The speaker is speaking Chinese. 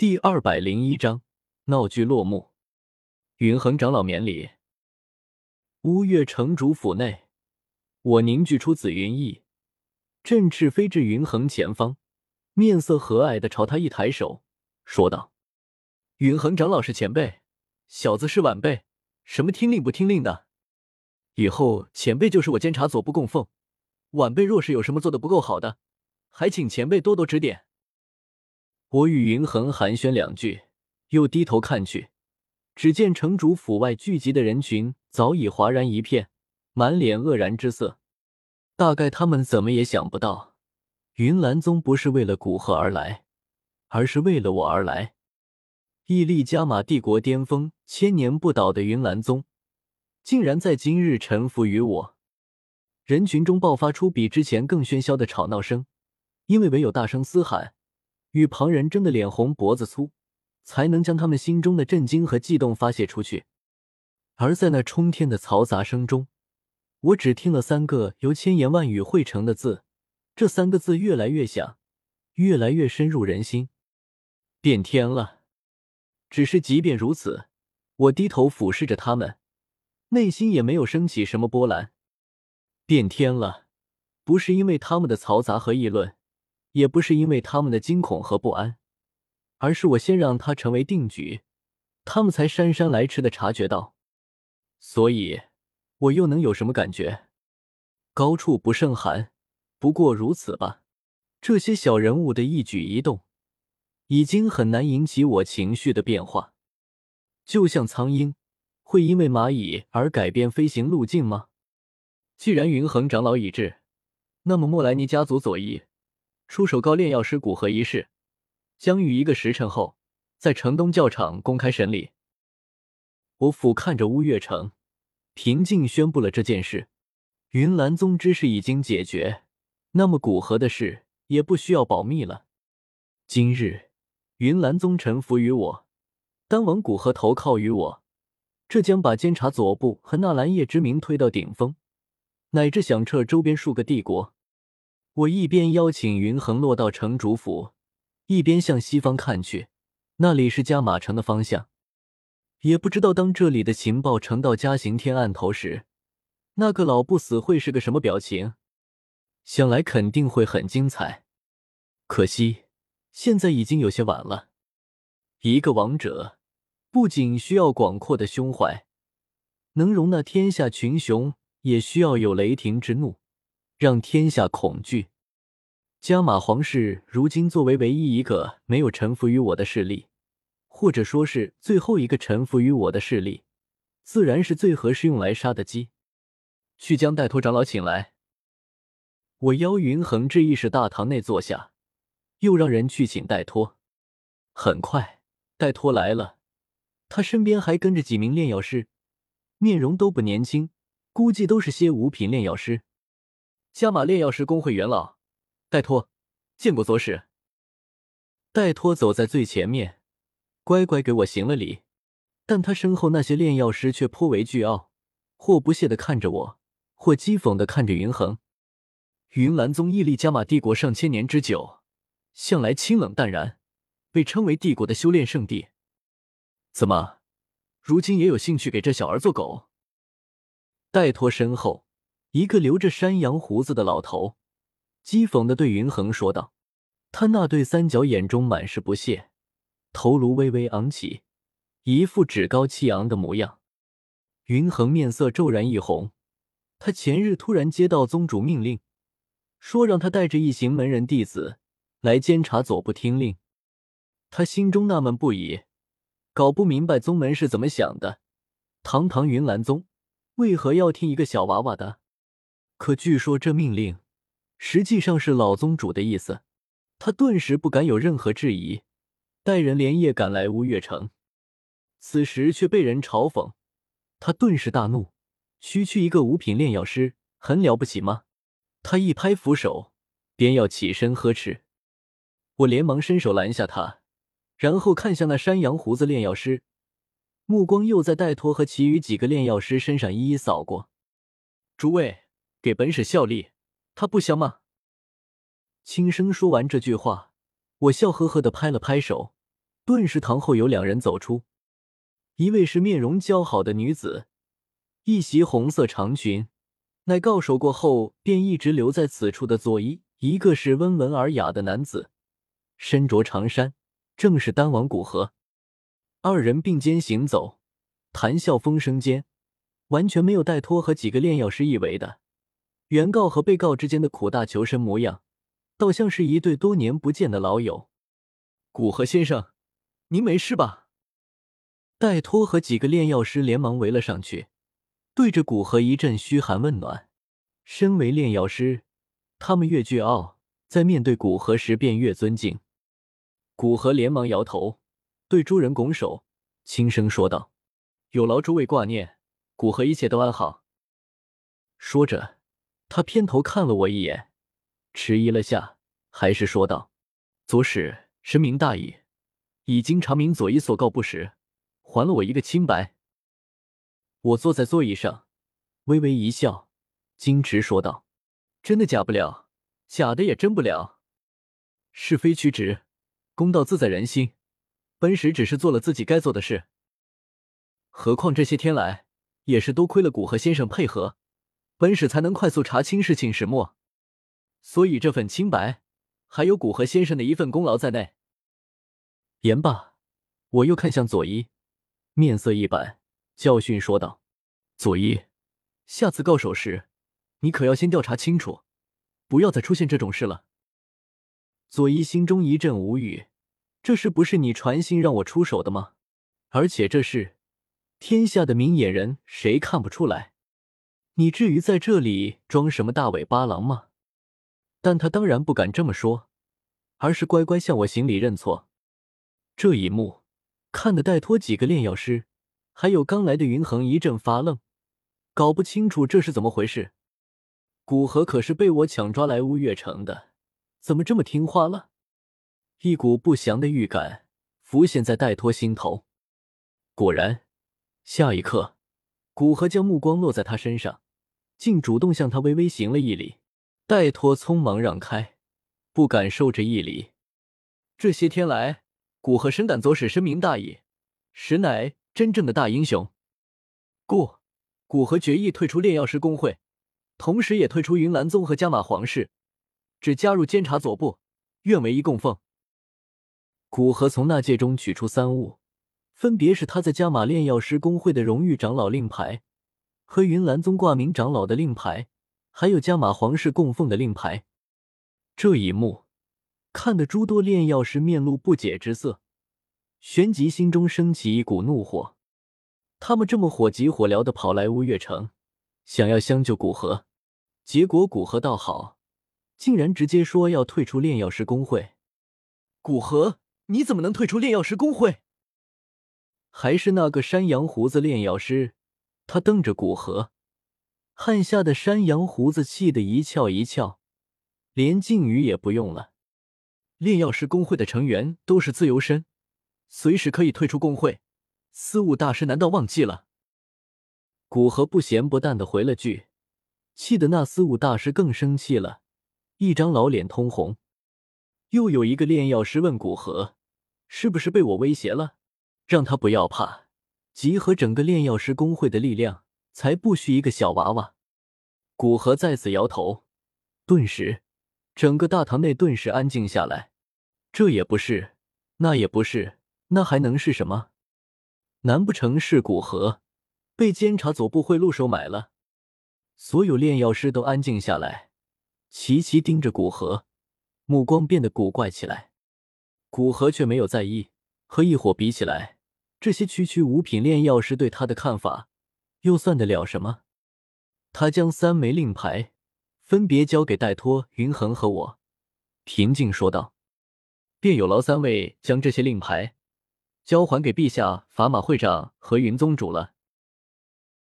第二百零一章闹剧落幕。云恒长老免礼，乌月城主府内，我凝聚出紫云翼，振翅飞至云恒前方，面色和蔼的朝他一抬手，说道：“云恒长老是前辈，小子是晚辈，什么听令不听令的？以后前辈就是我监察左部供奉，晚辈若是有什么做的不够好的，还请前辈多多指点。”我与云恒寒暄两句，又低头看去，只见城主府外聚集的人群早已哗然一片，满脸愕然之色。大概他们怎么也想不到，云岚宗不是为了古鹤而来，而是为了我而来。屹立加玛帝国巅峰、千年不倒的云岚宗，竟然在今日臣服于我。人群中爆发出比之前更喧嚣的吵闹声，因为唯有大声嘶喊。与旁人争得脸红脖子粗，才能将他们心中的震惊和悸动发泄出去。而在那冲天的嘈杂声中，我只听了三个由千言万语汇成的字，这三个字越来越响，越来越深入人心。变天了。只是即便如此，我低头俯视着他们，内心也没有升起什么波澜。变天了，不是因为他们的嘈杂和议论。也不是因为他们的惊恐和不安，而是我先让他成为定局，他们才姗姗来迟的察觉到。所以，我又能有什么感觉？高处不胜寒，不过如此吧。这些小人物的一举一动，已经很难引起我情绪的变化。就像苍鹰会因为蚂蚁而改变飞行路径吗？既然云恒长老已至，那么莫莱尼家族左翼。出手高炼药师古河一事，将于一个时辰后在城东教场公开审理。我俯瞰着乌月城，平静宣布了这件事。云岚宗之事已经解决，那么古河的事也不需要保密了。今日云岚宗臣服于我，丹王古河投靠于我，这将把监察左部和纳兰叶之名推到顶峰，乃至响彻周边数个帝国。我一边邀请云恒落到城主府，一边向西方看去，那里是加马城的方向。也不知道当这里的情报呈到嘉行天案头时，那个老不死会是个什么表情。想来肯定会很精彩。可惜现在已经有些晚了。一个王者不仅需要广阔的胸怀，能容纳天下群雄，也需要有雷霆之怒。让天下恐惧。加玛皇室如今作为唯一一个没有臣服于我的势力，或者说是最后一个臣服于我的势力，自然是最合适用来杀的鸡。去将戴托长老请来。我邀云恒至议事大堂内坐下，又让人去请戴托。很快，戴托来了，他身边还跟着几名炼药师，面容都不年轻，估计都是些五品炼药师。加玛炼药师工会元老戴托见过左使。戴托走在最前面，乖乖给我行了礼。但他身后那些炼药师却颇为倨傲，或不屑的看着我，或讥讽的看着云衡。云岚宗屹立加玛帝国上千年之久，向来清冷淡然，被称为帝国的修炼圣地。怎么，如今也有兴趣给这小儿做狗？戴托身后。一个留着山羊胡子的老头，讥讽的对云衡说道：“他那对三角眼中满是不屑，头颅微微昂起，一副趾高气昂的模样。”云衡面色骤然一红，他前日突然接到宗主命令，说让他带着一行门人弟子来监察左部听令，他心中纳闷不已，搞不明白宗门是怎么想的，堂堂云岚宗为何要听一个小娃娃的？可据说这命令实际上是老宗主的意思，他顿时不敢有任何质疑，带人连夜赶来乌月城。此时却被人嘲讽，他顿时大怒：区区一个五品炼药师，很了不起吗？他一拍扶手，便要起身呵斥。我连忙伸手拦下他，然后看向那山羊胡子炼药师，目光又在戴托和其余几个炼药师身上一一扫过。诸位。给本使效力，他不香吗？轻声说完这句话，我笑呵呵的拍了拍手，顿时堂后有两人走出，一位是面容姣好的女子，一袭红色长裙，乃告手过后便一直留在此处的佐伊；一个是温文尔雅的男子，身着长衫，正是丹王古河。二人并肩行走，谈笑风生间，完全没有带托和几个炼药师以为的原告和被告之间的苦大仇深模样。倒像是一对多年不见的老友，古河先生，您没事吧？戴托和几个炼药师连忙围了上去，对着古河一阵嘘寒问暖。身为炼药师，他们越倨傲，在面对古河时便越尊敬。古河连忙摇头，对诸人拱手，轻声说道：“有劳诸位挂念，古河一切都安好。”说着，他偏头看了我一眼。迟疑了下，还是说道：“左使深明大义，已经查明左一所告不实，还了我一个清白。”我坐在座椅上，微微一笑，矜持说道：“真的假不了，假的也真不了。是非曲直，公道自在人心。本使只是做了自己该做的事，何况这些天来也是多亏了古河先生配合，本使才能快速查清事情始末。”所以这份清白，还有古河先生的一份功劳在内。言罢，我又看向佐伊，面色一板，教训说道：“佐伊，下次告手时，你可要先调查清楚，不要再出现这种事了。”佐伊心中一阵无语，这事不是你传信让我出手的吗？而且这事，天下的明眼人谁看不出来？你至于在这里装什么大尾巴狼吗？但他当然不敢这么说，而是乖乖向我行礼认错。这一幕看得戴托几个炼药师，还有刚来的云恒一阵发愣，搞不清楚这是怎么回事。古河可是被我抢抓来乌月城的，怎么这么听话了？一股不祥的预感浮现在戴托心头。果然，下一刻，古河将目光落在他身上，竟主动向他微微行了一礼。戴托匆忙让开，不敢受这一礼。这些天来，古河深感左使深明大义，实乃真正的大英雄。故古河决意退出炼药师公会，同时也退出云岚宗和加玛皇室，只加入监察左部，愿为一供奉。古河从纳戒中取出三物，分别是他在加玛炼药师公会的荣誉长老令牌和云岚宗挂名长老的令牌。还有加玛皇室供奉的令牌，这一幕看得诸多炼药师面露不解之色，旋即心中升起一股怒火。他们这么火急火燎的跑来乌月城，想要相救古河，结果古河倒好，竟然直接说要退出炼药师公会。古河，你怎么能退出炼药师公会？还是那个山羊胡子炼药师，他瞪着古河。汗下的山羊胡子气得一翘一翘，连敬语也不用了。炼药师工会的成员都是自由身，随时可以退出工会。司务大师难道忘记了？古河不咸不淡的回了句，气得那司务大师更生气了，一张老脸通红。又有一个炼药师问古河：“是不是被我威胁了？让他不要怕，集合整个炼药师公会的力量。”才不需一个小娃娃！古河再次摇头，顿时，整个大堂内顿时安静下来。这也不是，那也不是，那还能是什么？难不成是古河被监察总部贿赂收买了？所有炼药师都安静下来，齐齐盯着古河，目光变得古怪起来。古河却没有在意，和一伙比起来，这些区区五品炼药师对他的看法。又算得了什么？他将三枚令牌分别交给戴托、云恒和我，平静说道：“便有劳三位将这些令牌交还给陛下、法马会长和云宗主了。”